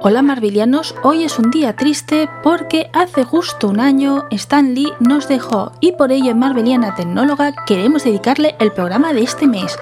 Hola Marvilianos, hoy es un día triste porque hace justo un año Stan Lee nos dejó y por ello en Marveliana Tecnóloga queremos dedicarle el programa de este mes.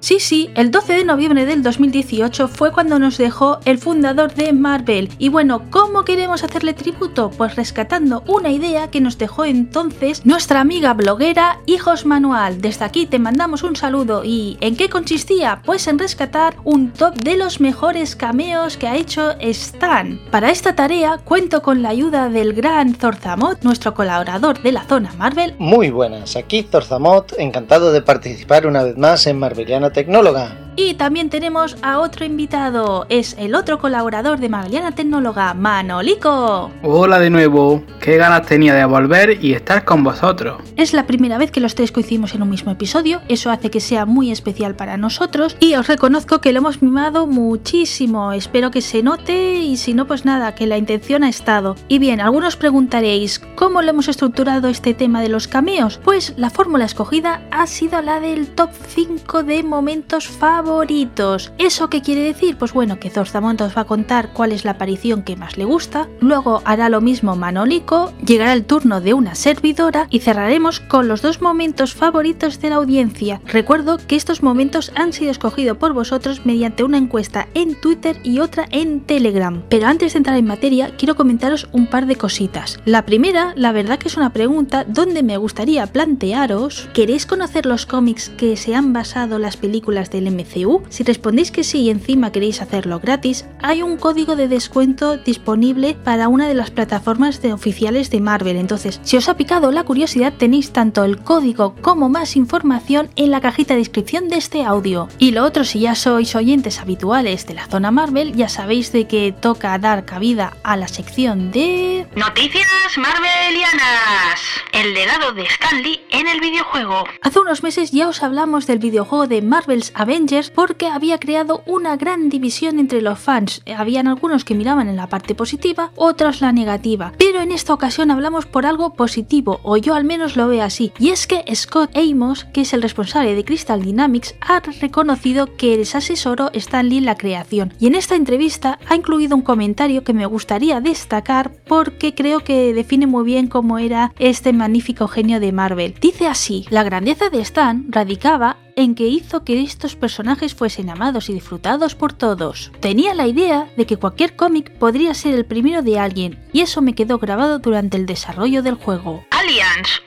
Sí, sí, el 12 de noviembre del 2018 fue cuando nos dejó el fundador de Marvel. Y bueno, ¿cómo queremos hacerle tributo? Pues rescatando una idea que nos dejó entonces nuestra amiga bloguera Hijos Manual. Desde aquí te mandamos un saludo. ¿Y en qué consistía? Pues en rescatar un top de los mejores cameos que ha hecho Stan. Para esta tarea cuento con la ayuda del gran Zorzamot, nuestro colaborador de la zona Marvel. Muy buenas, aquí Zorzamot, encantado de participar una vez más en Marveliana tecnóloga. Y también tenemos a otro invitado, es el otro colaborador de Magaliana Tecnóloga, Manolico. Hola de nuevo, qué ganas tenía de volver y estar con vosotros. Es la primera vez que los tres coincidimos en un mismo episodio, eso hace que sea muy especial para nosotros y os reconozco que lo hemos mimado muchísimo, espero que se note y si no pues nada, que la intención ha estado. Y bien, algunos preguntaréis, ¿cómo lo hemos estructurado este tema de los cameos? Pues la fórmula escogida ha sido la del top 5 de momentos favoritos favoritos. ¿Eso qué quiere decir? Pues bueno, que Zorzamont os va a contar cuál es la aparición que más le gusta, luego hará lo mismo Manolico, llegará el turno de una servidora y cerraremos con los dos momentos favoritos de la audiencia. Recuerdo que estos momentos han sido escogidos por vosotros mediante una encuesta en Twitter y otra en Telegram. Pero antes de entrar en materia, quiero comentaros un par de cositas. La primera, la verdad que es una pregunta donde me gustaría plantearos, ¿queréis conocer los cómics que se han basado las películas del MC si respondéis que sí y encima queréis hacerlo gratis, hay un código de descuento disponible para una de las plataformas de oficiales de Marvel. Entonces, si os ha picado la curiosidad, tenéis tanto el código como más información en la cajita de descripción de este audio. Y lo otro, si ya sois oyentes habituales de la zona Marvel, ya sabéis de que toca dar cabida a la sección de... Noticias Marvelianas. El legado de Stanley en el videojuego. Hace unos meses ya os hablamos del videojuego de Marvel's Avengers porque había creado una gran división entre los fans. Habían algunos que miraban en la parte positiva, otros la negativa. Pero en esta ocasión hablamos por algo positivo, o yo al menos lo veo así, y es que Scott Amos, que es el responsable de Crystal Dynamics, ha reconocido que les asesoró Stan Lee en la creación. Y en esta entrevista ha incluido un comentario que me gustaría destacar porque creo que define muy bien cómo era este magnífico genio de Marvel. Dice así, la grandeza de Stan radicaba en que hizo que estos personajes fuesen amados y disfrutados por todos. Tenía la idea de que cualquier cómic podría ser el primero de alguien, y eso me quedó grabado durante el desarrollo del juego.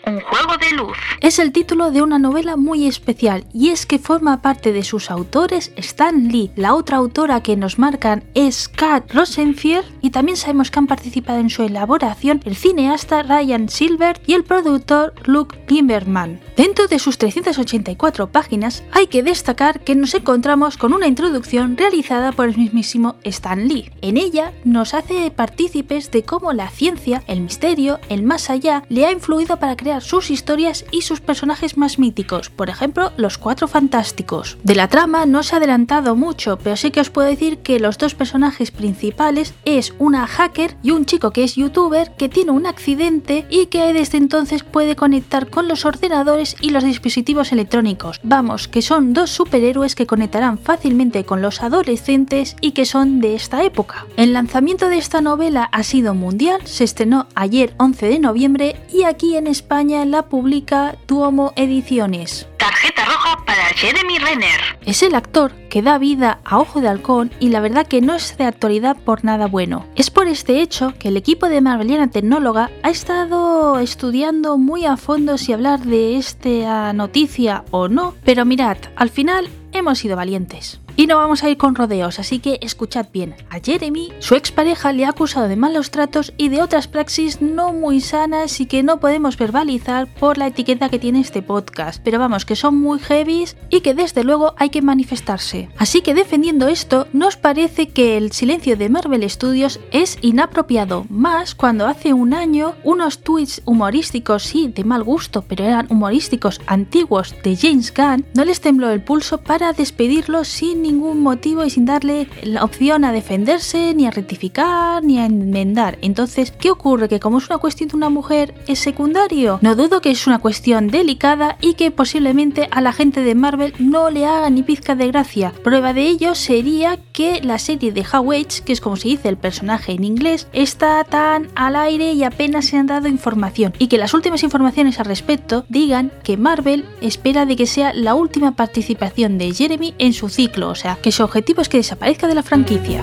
Un juego de luz. Es el título de una novela muy especial, y es que forma parte de sus autores Stan Lee. La otra autora que nos marcan es Kat Rosenfield, y también sabemos que han participado en su elaboración el cineasta Ryan Silver y el productor Luke Timberman. Dentro de sus 384 páginas, hay que destacar que nos encontramos con una introducción realizada por el mismísimo Stan Lee. En ella nos hace partícipes de cómo la ciencia, el misterio, el más allá, le ha influido para crear sus historias y sus personajes más míticos, por ejemplo, los Cuatro Fantásticos. De la trama no se ha adelantado mucho, pero sí que os puedo decir que los dos personajes principales es una hacker y un chico que es youtuber que tiene un accidente y que desde entonces puede conectar con los ordenadores y los dispositivos electrónicos. Vamos, que son dos superhéroes que conectarán fácilmente con los adolescentes y que son de esta época. El lanzamiento de esta novela ha sido mundial, se estrenó ayer 11 de noviembre y aquí en España la publica Tuomo Ediciones. Tarjeta roja para Jeremy Renner. Es el actor que da vida a Ojo de Halcón y la verdad que no es de actualidad por nada bueno. Es por este hecho que el equipo de Marveliana Tecnóloga ha estado estudiando muy a fondo si hablar de esta noticia o no, pero mirad, al final hemos sido valientes. Y no vamos a ir con rodeos, así que escuchad bien. A Jeremy, su expareja le ha acusado de malos tratos y de otras praxis no muy sanas y que no podemos verbalizar por la etiqueta que tiene este podcast. Pero vamos, que son muy heavies y que desde luego hay que manifestarse. Así que defendiendo esto, nos parece que el silencio de Marvel Studios es inapropiado, más cuando hace un año unos tweets humorísticos, sí, de mal gusto, pero eran humorísticos antiguos de James Gunn, no les tembló el pulso para para despedirlo sin ningún motivo y sin darle la opción a defenderse, ni a rectificar, ni a enmendar. Entonces, ¿qué ocurre? Que como es una cuestión de una mujer, es secundario. No dudo que es una cuestión delicada y que posiblemente a la gente de Marvel no le haga ni pizca de gracia. Prueba de ello sería que la serie de Howage, que es como se dice el personaje en inglés, está tan al aire y apenas se han dado información. Y que las últimas informaciones al respecto digan que Marvel espera de que sea la última participación de Jeremy en su ciclo, o sea, que su objetivo es que desaparezca de la franquicia.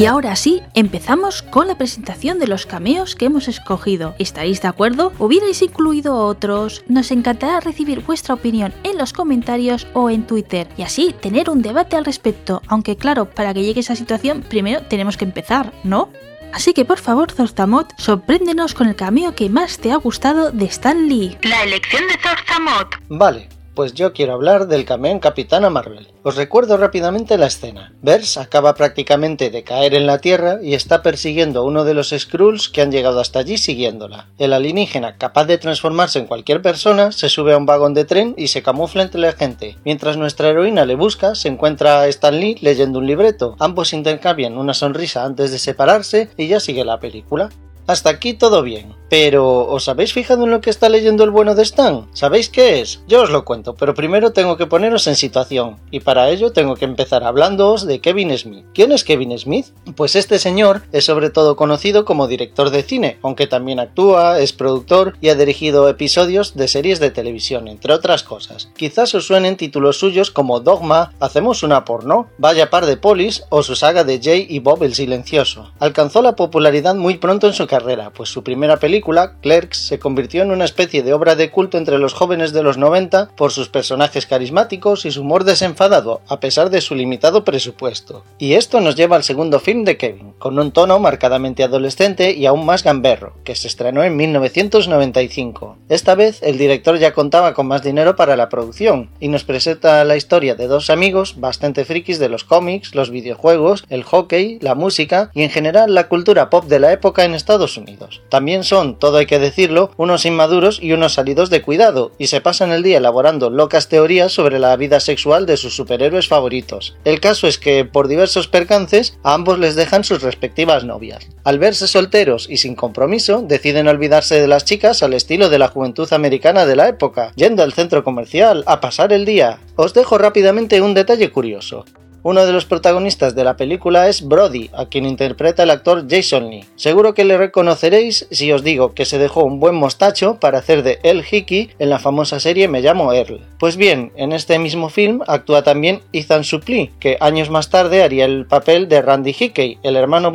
Y ahora sí, empezamos con la presentación de los cameos que hemos escogido. ¿Estaréis de acuerdo? ¿Hubierais incluido otros? Nos encantará recibir vuestra opinión en los comentarios o en Twitter y así tener un debate al respecto, aunque claro, para que llegue esa situación primero tenemos que empezar, ¿no? Así que por favor, Zorzamot, sorpréndenos con el cameo que más te ha gustado de Stan Lee. La elección de Zorzamot. Vale, pues yo quiero hablar del cameo en Capitana Marvel. Os recuerdo rápidamente la escena. Bers acaba prácticamente de caer en la Tierra y está persiguiendo a uno de los Skrulls que han llegado hasta allí siguiéndola. El alienígena, capaz de transformarse en cualquier persona, se sube a un vagón de tren y se camufla entre la gente. Mientras nuestra heroína le busca, se encuentra a Stan Lee leyendo un libreto. Ambos intercambian una sonrisa antes de separarse y ya sigue la película. Hasta aquí todo bien. Pero, ¿os habéis fijado en lo que está leyendo el bueno de Stan? ¿Sabéis qué es? Yo os lo cuento, pero primero tengo que poneros en situación, y para ello tengo que empezar hablándoos de Kevin Smith. ¿Quién es Kevin Smith? Pues este señor es sobre todo conocido como director de cine, aunque también actúa, es productor y ha dirigido episodios de series de televisión, entre otras cosas. Quizás os suenen títulos suyos como Dogma, Hacemos una porno, Vaya par de polis o su saga de Jay y Bob el Silencioso. Alcanzó la popularidad muy pronto en su carrera, pues su primera película Clerks, se convirtió en una especie de obra de culto entre los jóvenes de los 90 por sus personajes carismáticos y su humor desenfadado, a pesar de su limitado presupuesto. Y esto nos lleva al segundo film de Kevin, con un tono marcadamente adolescente y aún más gamberro, que se estrenó en 1995. Esta vez el director ya contaba con más dinero para la producción y nos presenta la historia de dos amigos bastante frikis de los cómics, los videojuegos, el hockey, la música y en general la cultura pop de la época en Estados Unidos. También son todo hay que decirlo, unos inmaduros y unos salidos de cuidado, y se pasan el día elaborando locas teorías sobre la vida sexual de sus superhéroes favoritos. El caso es que, por diversos percances, a ambos les dejan sus respectivas novias. Al verse solteros y sin compromiso, deciden olvidarse de las chicas al estilo de la juventud americana de la época, yendo al centro comercial a pasar el día. Os dejo rápidamente un detalle curioso. Uno de los protagonistas de la película es Brody, a quien interpreta el actor Jason Lee. Seguro que le reconoceréis si os digo que se dejó un buen mostacho para hacer de El Hickey en la famosa serie Me llamo Earl. Pues bien, en este mismo film actúa también Ethan Suplee, que años más tarde haría el papel de Randy Hickey, el hermano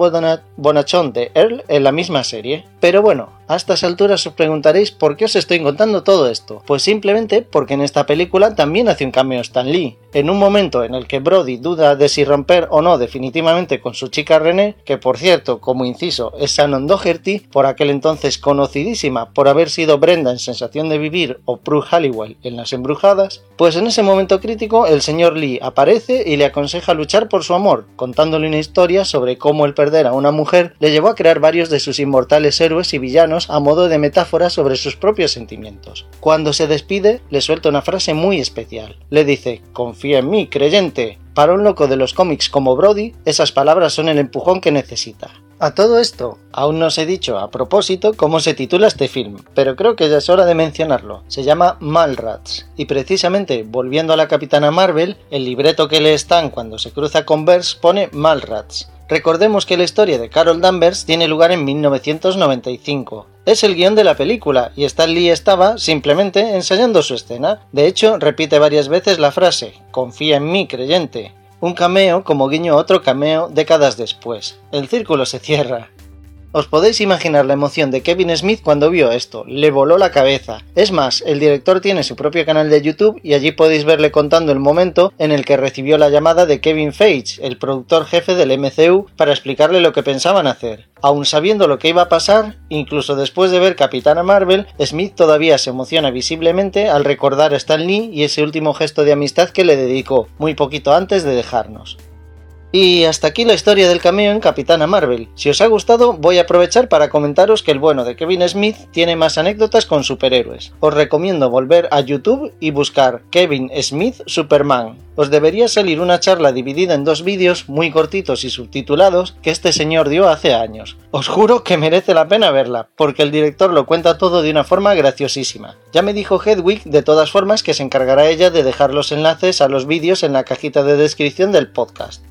bonachón de Earl en la misma serie. Pero bueno, a estas alturas os preguntaréis por qué os estoy contando todo esto. Pues simplemente porque en esta película también hace un cameo Stan Lee. En un momento en el que Brody duda de si romper o no definitivamente con su chica René, que por cierto, como inciso, es Shannon Doherty, por aquel entonces conocidísima por haber sido Brenda en Sensación de Vivir o Prue Halliwell en Las Embrujadas, pues en ese momento crítico el señor Lee aparece y le aconseja luchar por su amor, contándole una historia sobre cómo el perder a una mujer le llevó a crear varios de sus inmortales héroes y villanos a modo de metáfora sobre sus propios sentimientos. Cuando se despide, le suelta una frase muy especial. Le dice, confía en mí, creyente. Para un loco de los cómics como Brody, esas palabras son el empujón que necesita. A todo esto, aún no os he dicho a propósito cómo se titula este film, pero creo que ya es hora de mencionarlo. Se llama Malrats, y precisamente volviendo a la Capitana Marvel, el libreto que le están cuando se cruza con Bers pone Malrats, Recordemos que la historia de Carol Danvers tiene lugar en 1995. Es el guion de la película y Stan Lee estaba simplemente ensayando su escena. De hecho, repite varias veces la frase Confía en mí, creyente. Un cameo como guiño a otro cameo décadas después. El círculo se cierra. Os podéis imaginar la emoción de Kevin Smith cuando vio esto, le voló la cabeza. Es más, el director tiene su propio canal de YouTube y allí podéis verle contando el momento en el que recibió la llamada de Kevin Feige, el productor jefe del MCU, para explicarle lo que pensaban hacer. Aun sabiendo lo que iba a pasar, incluso después de ver Capitana Marvel, Smith todavía se emociona visiblemente al recordar a Stan Lee y ese último gesto de amistad que le dedicó, muy poquito antes de dejarnos. Y hasta aquí la historia del cameo en Capitana Marvel. Si os ha gustado, voy a aprovechar para comentaros que el bueno de Kevin Smith tiene más anécdotas con superhéroes. Os recomiendo volver a YouTube y buscar Kevin Smith Superman. Os debería salir una charla dividida en dos vídeos muy cortitos y subtitulados que este señor dio hace años. Os juro que merece la pena verla, porque el director lo cuenta todo de una forma graciosísima. Ya me dijo Hedwig de todas formas que se encargará ella de dejar los enlaces a los vídeos en la cajita de descripción del podcast.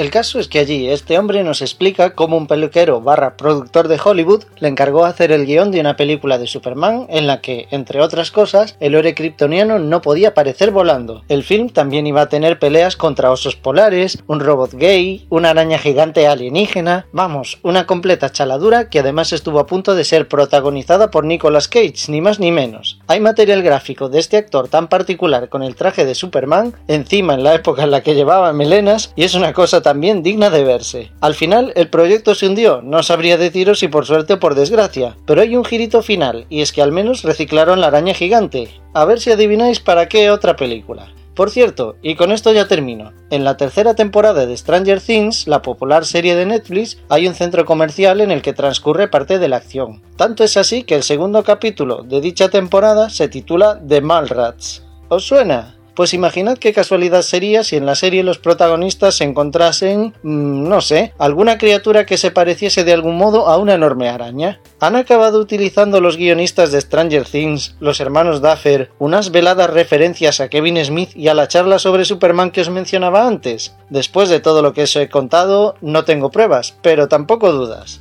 El caso es que allí este hombre nos explica cómo un peluquero barra productor de Hollywood le encargó hacer el guion de una película de Superman en la que, entre otras cosas, el héroe kryptoniano no podía aparecer volando. El film también iba a tener peleas contra osos polares, un robot gay, una araña gigante alienígena, vamos, una completa chaladura que además estuvo a punto de ser protagonizada por Nicolas Cage, ni más ni menos. Hay material gráfico de este actor tan particular con el traje de Superman, encima en la época en la que llevaba melenas, y es una cosa también digna de verse. Al final el proyecto se hundió, no sabría deciros si por suerte o por desgracia, pero hay un girito final, y es que al menos reciclaron la araña gigante. A ver si adivináis para qué otra película. Por cierto, y con esto ya termino, en la tercera temporada de Stranger Things, la popular serie de Netflix, hay un centro comercial en el que transcurre parte de la acción. Tanto es así que el segundo capítulo de dicha temporada se titula The Mallrats. ¿Os suena? Pues imaginad qué casualidad sería si en la serie los protagonistas se encontrasen, mmm, no sé, alguna criatura que se pareciese de algún modo a una enorme araña. Han acabado utilizando los guionistas de Stranger Things, los hermanos Duffer, unas veladas referencias a Kevin Smith y a la charla sobre Superman que os mencionaba antes. Después de todo lo que os he contado, no tengo pruebas, pero tampoco dudas.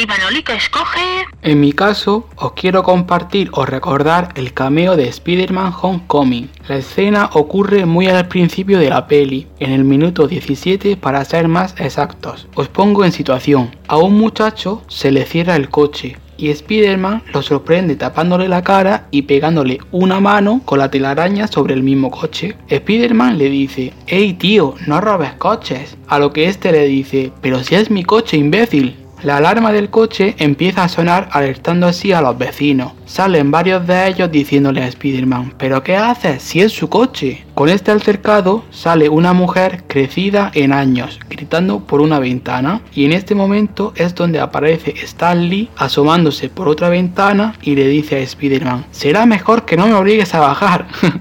Y Manolico escoge... En mi caso, os quiero compartir o recordar el cameo de Spider-Man Homecoming. La escena ocurre muy al principio de la peli, en el minuto 17 para ser más exactos. Os pongo en situación. A un muchacho se le cierra el coche, y Spider-Man lo sorprende tapándole la cara y pegándole una mano con la telaraña sobre el mismo coche. Spider-Man le dice, hey tío, no robes coches. A lo que este le dice, pero si es mi coche, imbécil. La alarma del coche empieza a sonar alertando así a los vecinos. Salen varios de ellos diciéndole a Spider-Man, ¿pero qué haces si es su coche? Con este altercado sale una mujer crecida en años, gritando por una ventana, y en este momento es donde aparece Stan Lee asomándose por otra ventana y le dice a Spider-Man, será mejor que no me obligues a bajar.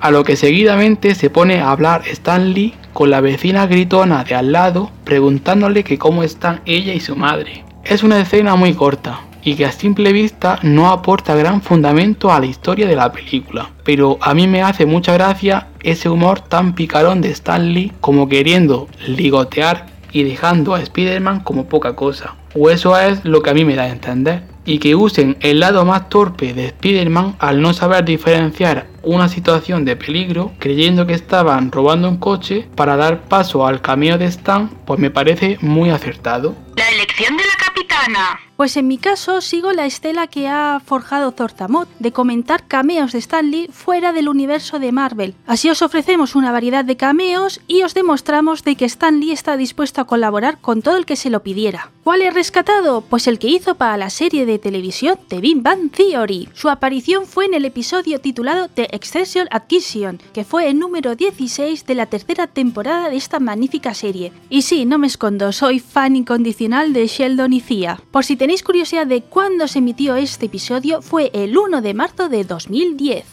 a lo que seguidamente se pone a hablar Stan Lee con la vecina gritona de al lado preguntándole que cómo están ella y su madre. Es una escena muy corta y que a simple vista no aporta gran fundamento a la historia de la película, pero a mí me hace mucha gracia ese humor tan picarón de Stan Lee como queriendo ligotear y dejando a Spider-Man como poca cosa. O eso es lo que a mí me da a entender. Y que usen el lado más torpe de Spider-Man al no saber diferenciar una situación de peligro creyendo que estaban robando un coche para dar paso al camino de Stan, pues me parece muy acertado. La elección de la capitana. Pues en mi caso sigo la estela que ha forjado Zortamot de comentar cameos de Stan Lee fuera del universo de Marvel. Así os ofrecemos una variedad de cameos y os demostramos de que Stan Lee está dispuesto a colaborar con todo el que se lo pidiera. ¿Cuál he rescatado? Pues el que hizo para la serie de televisión The Big Bang Theory. Su aparición fue en el episodio titulado The Exception Addition, que fue el número 16 de la tercera temporada de esta magnífica serie. Y sí, no me escondo, soy fan incondicional de Sheldon y Cia. Por si tenéis curiosidad de cuándo se emitió este episodio, fue el 1 de marzo de 2010.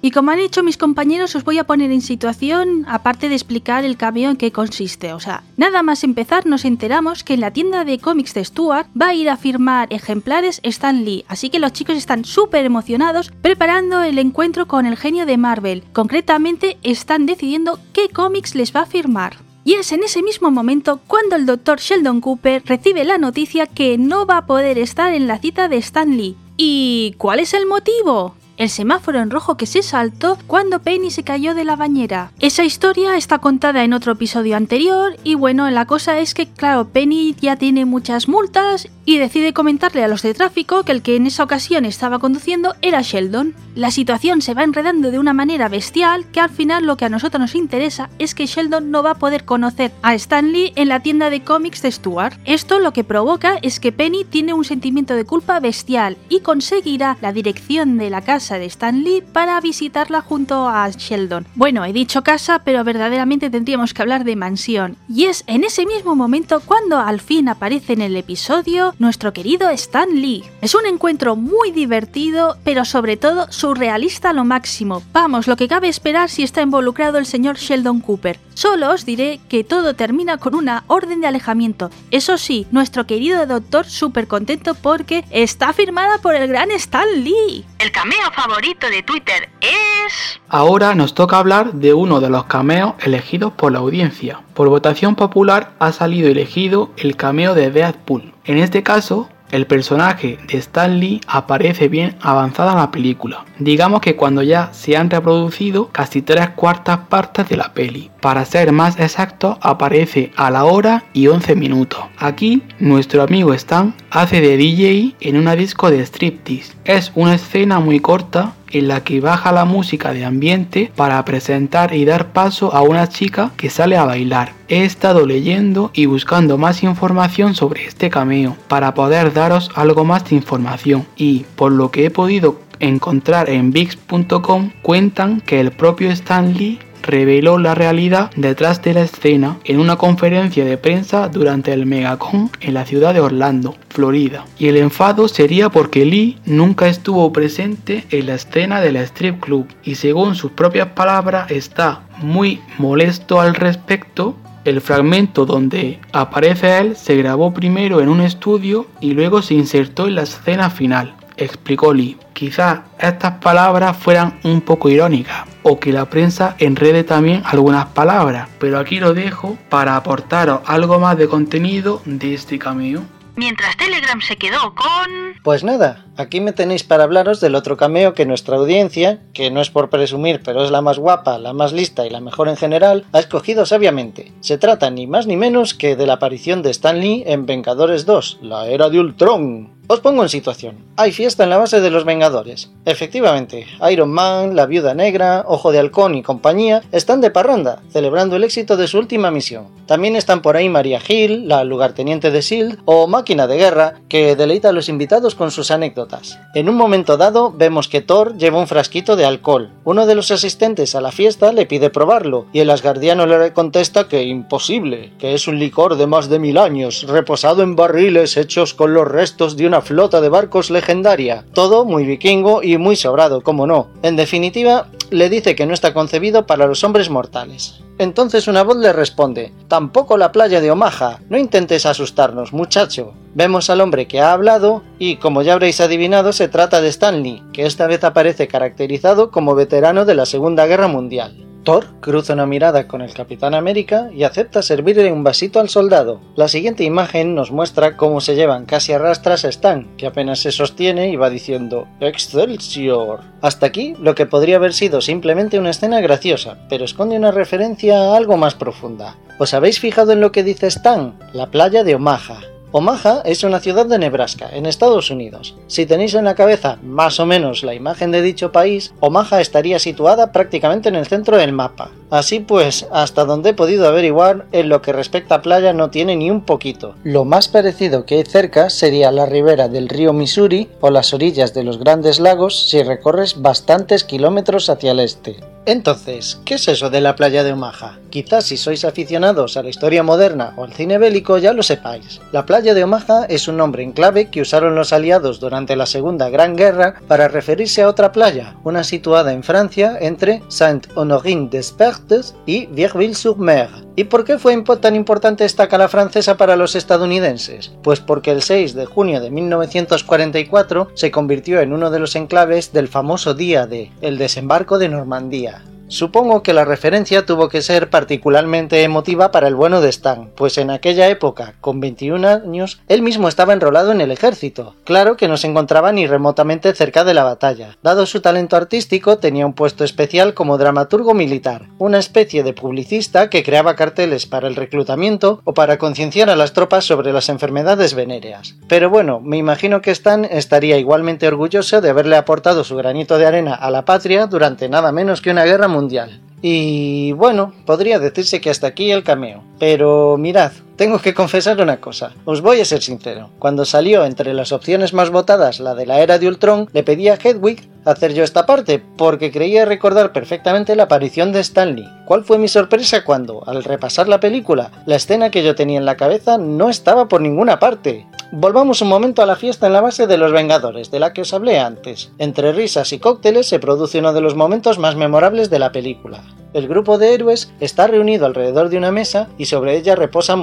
Y como han hecho mis compañeros, os voy a poner en situación, aparte de explicar el cameo en qué consiste. O sea, nada más empezar nos enteramos que en la tienda de cómics de Stuart va a ir a firmar ejemplares Stan Lee, así que los chicos están súper emocionados preparando el encuentro con el genio de Marvel. Concretamente, están decidiendo qué cómics les va a firmar. Y es en ese mismo momento cuando el Dr. Sheldon Cooper recibe la noticia que no va a poder estar en la cita de Stan Lee. ¿Y cuál es el motivo? El semáforo en rojo que se saltó cuando Penny se cayó de la bañera. Esa historia está contada en otro episodio anterior y bueno, la cosa es que claro, Penny ya tiene muchas multas y decide comentarle a los de tráfico que el que en esa ocasión estaba conduciendo era Sheldon. La situación se va enredando de una manera bestial que al final lo que a nosotros nos interesa es que Sheldon no va a poder conocer a Stan Lee en la tienda de cómics de Stuart. Esto lo que provoca es que Penny tiene un sentimiento de culpa bestial y conseguirá la dirección de la casa de Stan Lee para visitarla junto a Sheldon. Bueno, he dicho casa, pero verdaderamente tendríamos que hablar de mansión. Y es en ese mismo momento cuando al fin aparece en el episodio nuestro querido Stan Lee. Es un encuentro muy divertido, pero sobre todo surrealista a lo máximo. Vamos, lo que cabe esperar si está involucrado el señor Sheldon Cooper. Solo os diré que todo termina con una orden de alejamiento. Eso sí, nuestro querido doctor súper contento porque está firmada por el gran Stan Lee. El cameo favorito de Twitter es... Ahora nos toca hablar de uno de los cameos elegidos por la audiencia. Por votación popular ha salido elegido el cameo de Deadpool. En este caso, el personaje de Stan Lee aparece bien avanzada en la película. Digamos que cuando ya se han reproducido casi tres cuartas partes de la peli. Para ser más exacto, aparece a la hora y 11 minutos. Aquí, nuestro amigo Stan hace de DJ en una disco de striptease. Es una escena muy corta en la que baja la música de ambiente para presentar y dar paso a una chica que sale a bailar. He estado leyendo y buscando más información sobre este cameo para poder daros algo más de información y por lo que he podido encontrar en VIX.com cuentan que el propio Stan Lee reveló la realidad detrás de la escena en una conferencia de prensa durante el Megacon en la ciudad de Orlando, Florida. Y el enfado sería porque Lee nunca estuvo presente en la escena del strip club y según sus propias palabras está muy molesto al respecto el fragmento donde aparece él se grabó primero en un estudio y luego se insertó en la escena final, explicó Lee. Quizás estas palabras fueran un poco irónicas o que la prensa enrede también algunas palabras, pero aquí lo dejo para aportaros algo más de contenido de este cameo. Mientras Telegram se quedó con... Pues nada, aquí me tenéis para hablaros del otro cameo que nuestra audiencia, que no es por presumir, pero es la más guapa, la más lista y la mejor en general, ha escogido sabiamente. Se trata ni más ni menos que de la aparición de Stan Lee en Vengadores 2, la era de Ultron. Os pongo en situación. Hay fiesta en la base de los Vengadores. Efectivamente, Iron Man, la Viuda Negra, Ojo de Halcón y compañía están de parranda, celebrando el éxito de su última misión. También están por ahí Maria Hill, la lugarteniente de SHIELD, o Máquina de Guerra, que deleita a los invitados con sus anécdotas. En un momento dado, vemos que Thor lleva un frasquito de alcohol. Uno de los asistentes a la fiesta le pide probarlo, y el asgardiano le contesta que imposible, que es un licor de más de mil años, reposado en barriles hechos con los restos de una flota de barcos legendaria. Todo muy vikingo y muy sobrado, como no. En definitiva, le dice que no está concebido para los hombres mortales. Entonces una voz le responde, tampoco la playa de Omaha, no intentes asustarnos, muchacho. Vemos al hombre que ha hablado y, como ya habréis adivinado, se trata de Stanley, que esta vez aparece caracterizado como veterano de la Segunda Guerra Mundial. Thor cruza una mirada con el Capitán América y acepta servirle un vasito al soldado. La siguiente imagen nos muestra cómo se llevan casi a rastras a Stan, que apenas se sostiene y va diciendo Excelsior. Hasta aquí lo que podría haber sido simplemente una escena graciosa, pero esconde una referencia a algo más profunda. ¿Os habéis fijado en lo que dice Stan? La playa de Omaha. Omaha es una ciudad de Nebraska, en Estados Unidos. Si tenéis en la cabeza más o menos la imagen de dicho país, Omaha estaría situada prácticamente en el centro del mapa. Así pues, hasta donde he podido averiguar, en lo que respecta a playa no tiene ni un poquito. Lo más parecido que hay cerca sería la ribera del río Missouri o las orillas de los grandes lagos si recorres bastantes kilómetros hacia el este. Entonces, ¿qué es eso de la playa de Omaha? Quizás si sois aficionados a la historia moderna o al cine bélico ya lo sepáis. La playa de Omaha es un nombre en clave que usaron los aliados durante la Segunda Gran Guerra para referirse a otra playa, una situada en Francia entre Saint-Honorin-des-Pertes y Vierville-sur-Mer. ¿Y por qué fue tan importante esta cala francesa para los estadounidenses? Pues porque el 6 de junio de 1944 se convirtió en uno de los enclaves del famoso día de el desembarco de Normandía. Supongo que la referencia tuvo que ser particularmente emotiva para el bueno de Stan, pues en aquella época, con 21 años, él mismo estaba enrolado en el ejército. Claro que no se encontraba ni remotamente cerca de la batalla. Dado su talento artístico, tenía un puesto especial como dramaturgo militar, una especie de publicista que creaba carteles para el reclutamiento o para concienciar a las tropas sobre las enfermedades venéreas. Pero bueno, me imagino que Stan estaría igualmente orgulloso de haberle aportado su granito de arena a la patria durante nada menos que una guerra mundial mundial. Y bueno, podría decirse que hasta aquí el cameo. Pero mirad, tengo que confesar una cosa. Os voy a ser sincero. Cuando salió entre las opciones más votadas la de la era de Ultron, le pedí a Hedwig hacer yo esta parte, porque creía recordar perfectamente la aparición de Stanley. ¿Cuál fue mi sorpresa cuando, al repasar la película, la escena que yo tenía en la cabeza no estaba por ninguna parte? Volvamos un momento a la fiesta en la base de los Vengadores, de la que os hablé antes. Entre risas y cócteles se produce uno de los momentos más memorables de la película. El grupo de héroes está reunido alrededor de una mesa y sobre ella reposa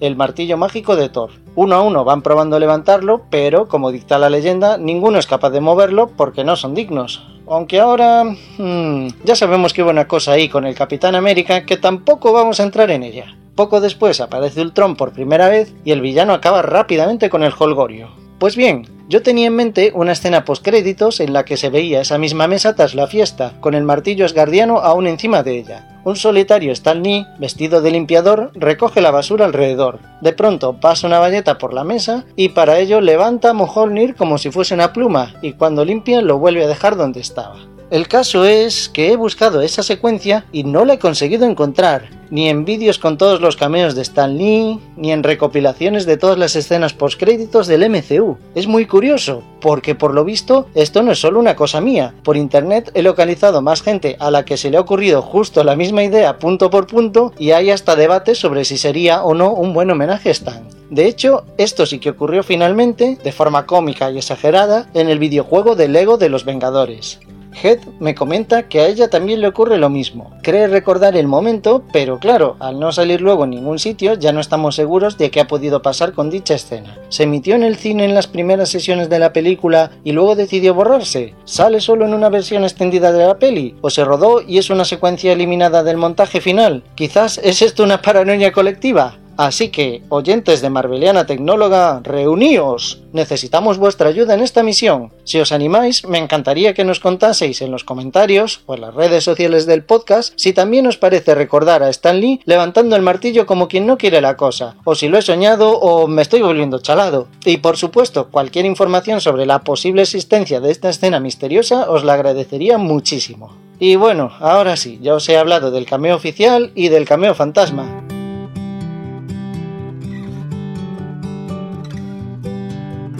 El martillo mágico de Thor. Uno a uno van probando levantarlo, pero, como dicta la leyenda, ninguno es capaz de moverlo porque no son dignos. Aunque ahora... Hmm, ya sabemos que hubo una cosa ahí con el Capitán América que tampoco vamos a entrar en ella. Poco después aparece Ultron por primera vez y el villano acaba rápidamente con el Holgorio. Pues bien, yo tenía en mente una escena postcréditos en la que se veía esa misma mesa tras la fiesta, con el martillo esgardiano aún encima de ella. Un solitario Stan Lee, vestido de limpiador, recoge la basura alrededor. De pronto pasa una valleta por la mesa y para ello levanta a como si fuese una pluma y cuando limpia lo vuelve a dejar donde estaba. El caso es que he buscado esa secuencia y no la he conseguido encontrar, ni en vídeos con todos los cameos de Stan Lee, ni en recopilaciones de todas las escenas postcréditos del MCU. Es muy curioso, porque por lo visto esto no es solo una cosa mía. Por internet he localizado más gente a la que se le ha ocurrido justo la misma idea punto por punto y hay hasta debates sobre si sería o no un buen homenaje a Stan. De hecho, esto sí que ocurrió finalmente, de forma cómica y exagerada, en el videojuego de Lego de los Vengadores. Head me comenta que a ella también le ocurre lo mismo. Cree recordar el momento, pero claro, al no salir luego en ningún sitio ya no estamos seguros de qué ha podido pasar con dicha escena. ¿Se emitió en el cine en las primeras sesiones de la película y luego decidió borrarse? ¿Sale solo en una versión extendida de la peli? ¿O se rodó y es una secuencia eliminada del montaje final? Quizás es esto una paranoia colectiva. Así que, oyentes de Marveliana Tecnóloga, reuníos. Necesitamos vuestra ayuda en esta misión. Si os animáis, me encantaría que nos contaseis en los comentarios o en las redes sociales del podcast si también os parece recordar a Stan Lee levantando el martillo como quien no quiere la cosa, o si lo he soñado o me estoy volviendo chalado. Y por supuesto, cualquier información sobre la posible existencia de esta escena misteriosa os la agradecería muchísimo. Y bueno, ahora sí, ya os he hablado del cameo oficial y del cameo fantasma.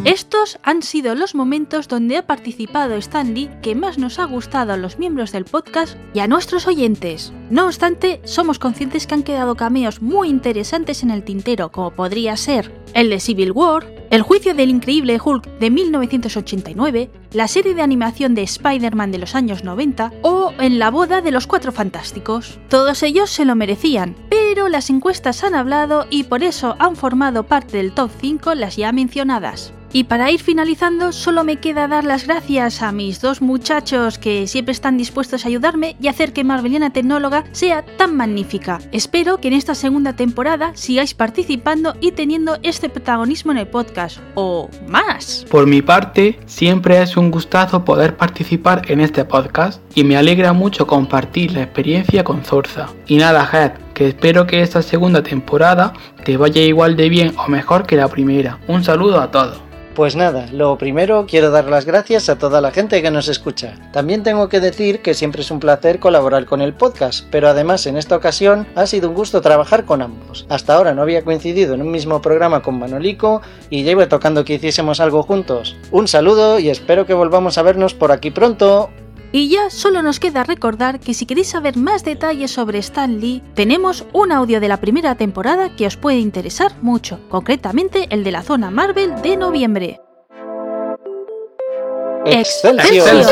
Estos han sido los momentos donde ha participado Stan Lee que más nos ha gustado a los miembros del podcast y a nuestros oyentes. No obstante, somos conscientes que han quedado cameos muy interesantes en el tintero, como podría ser el de Civil War, el juicio del increíble Hulk de 1989, la serie de animación de Spider-Man de los años 90 o en la boda de los Cuatro Fantásticos. Todos ellos se lo merecían, pero las encuestas han hablado y por eso han formado parte del top 5 las ya mencionadas. Y para ir finalizando, solo me queda dar las gracias a mis dos muchachos que siempre están dispuestos a ayudarme y hacer que Marveliana Tecnóloga sea tan magnífica. Espero que en esta segunda temporada sigáis participando y teniendo este protagonismo en el podcast, o más. Por mi parte, siempre es un gustazo poder participar en este podcast y me alegra mucho compartir la experiencia con Zorza. Y nada, Head, que espero que esta segunda temporada te vaya igual de bien o mejor que la primera. Un saludo a todos. Pues nada, lo primero quiero dar las gracias a toda la gente que nos escucha. También tengo que decir que siempre es un placer colaborar con el podcast, pero además en esta ocasión ha sido un gusto trabajar con ambos. Hasta ahora no había coincidido en un mismo programa con Manolico y ya iba tocando que hiciésemos algo juntos. Un saludo y espero que volvamos a vernos por aquí pronto. Y ya solo nos queda recordar que si queréis saber más detalles sobre Stan Lee, tenemos un audio de la primera temporada que os puede interesar mucho, concretamente el de la zona Marvel de noviembre. ¡Excelsior!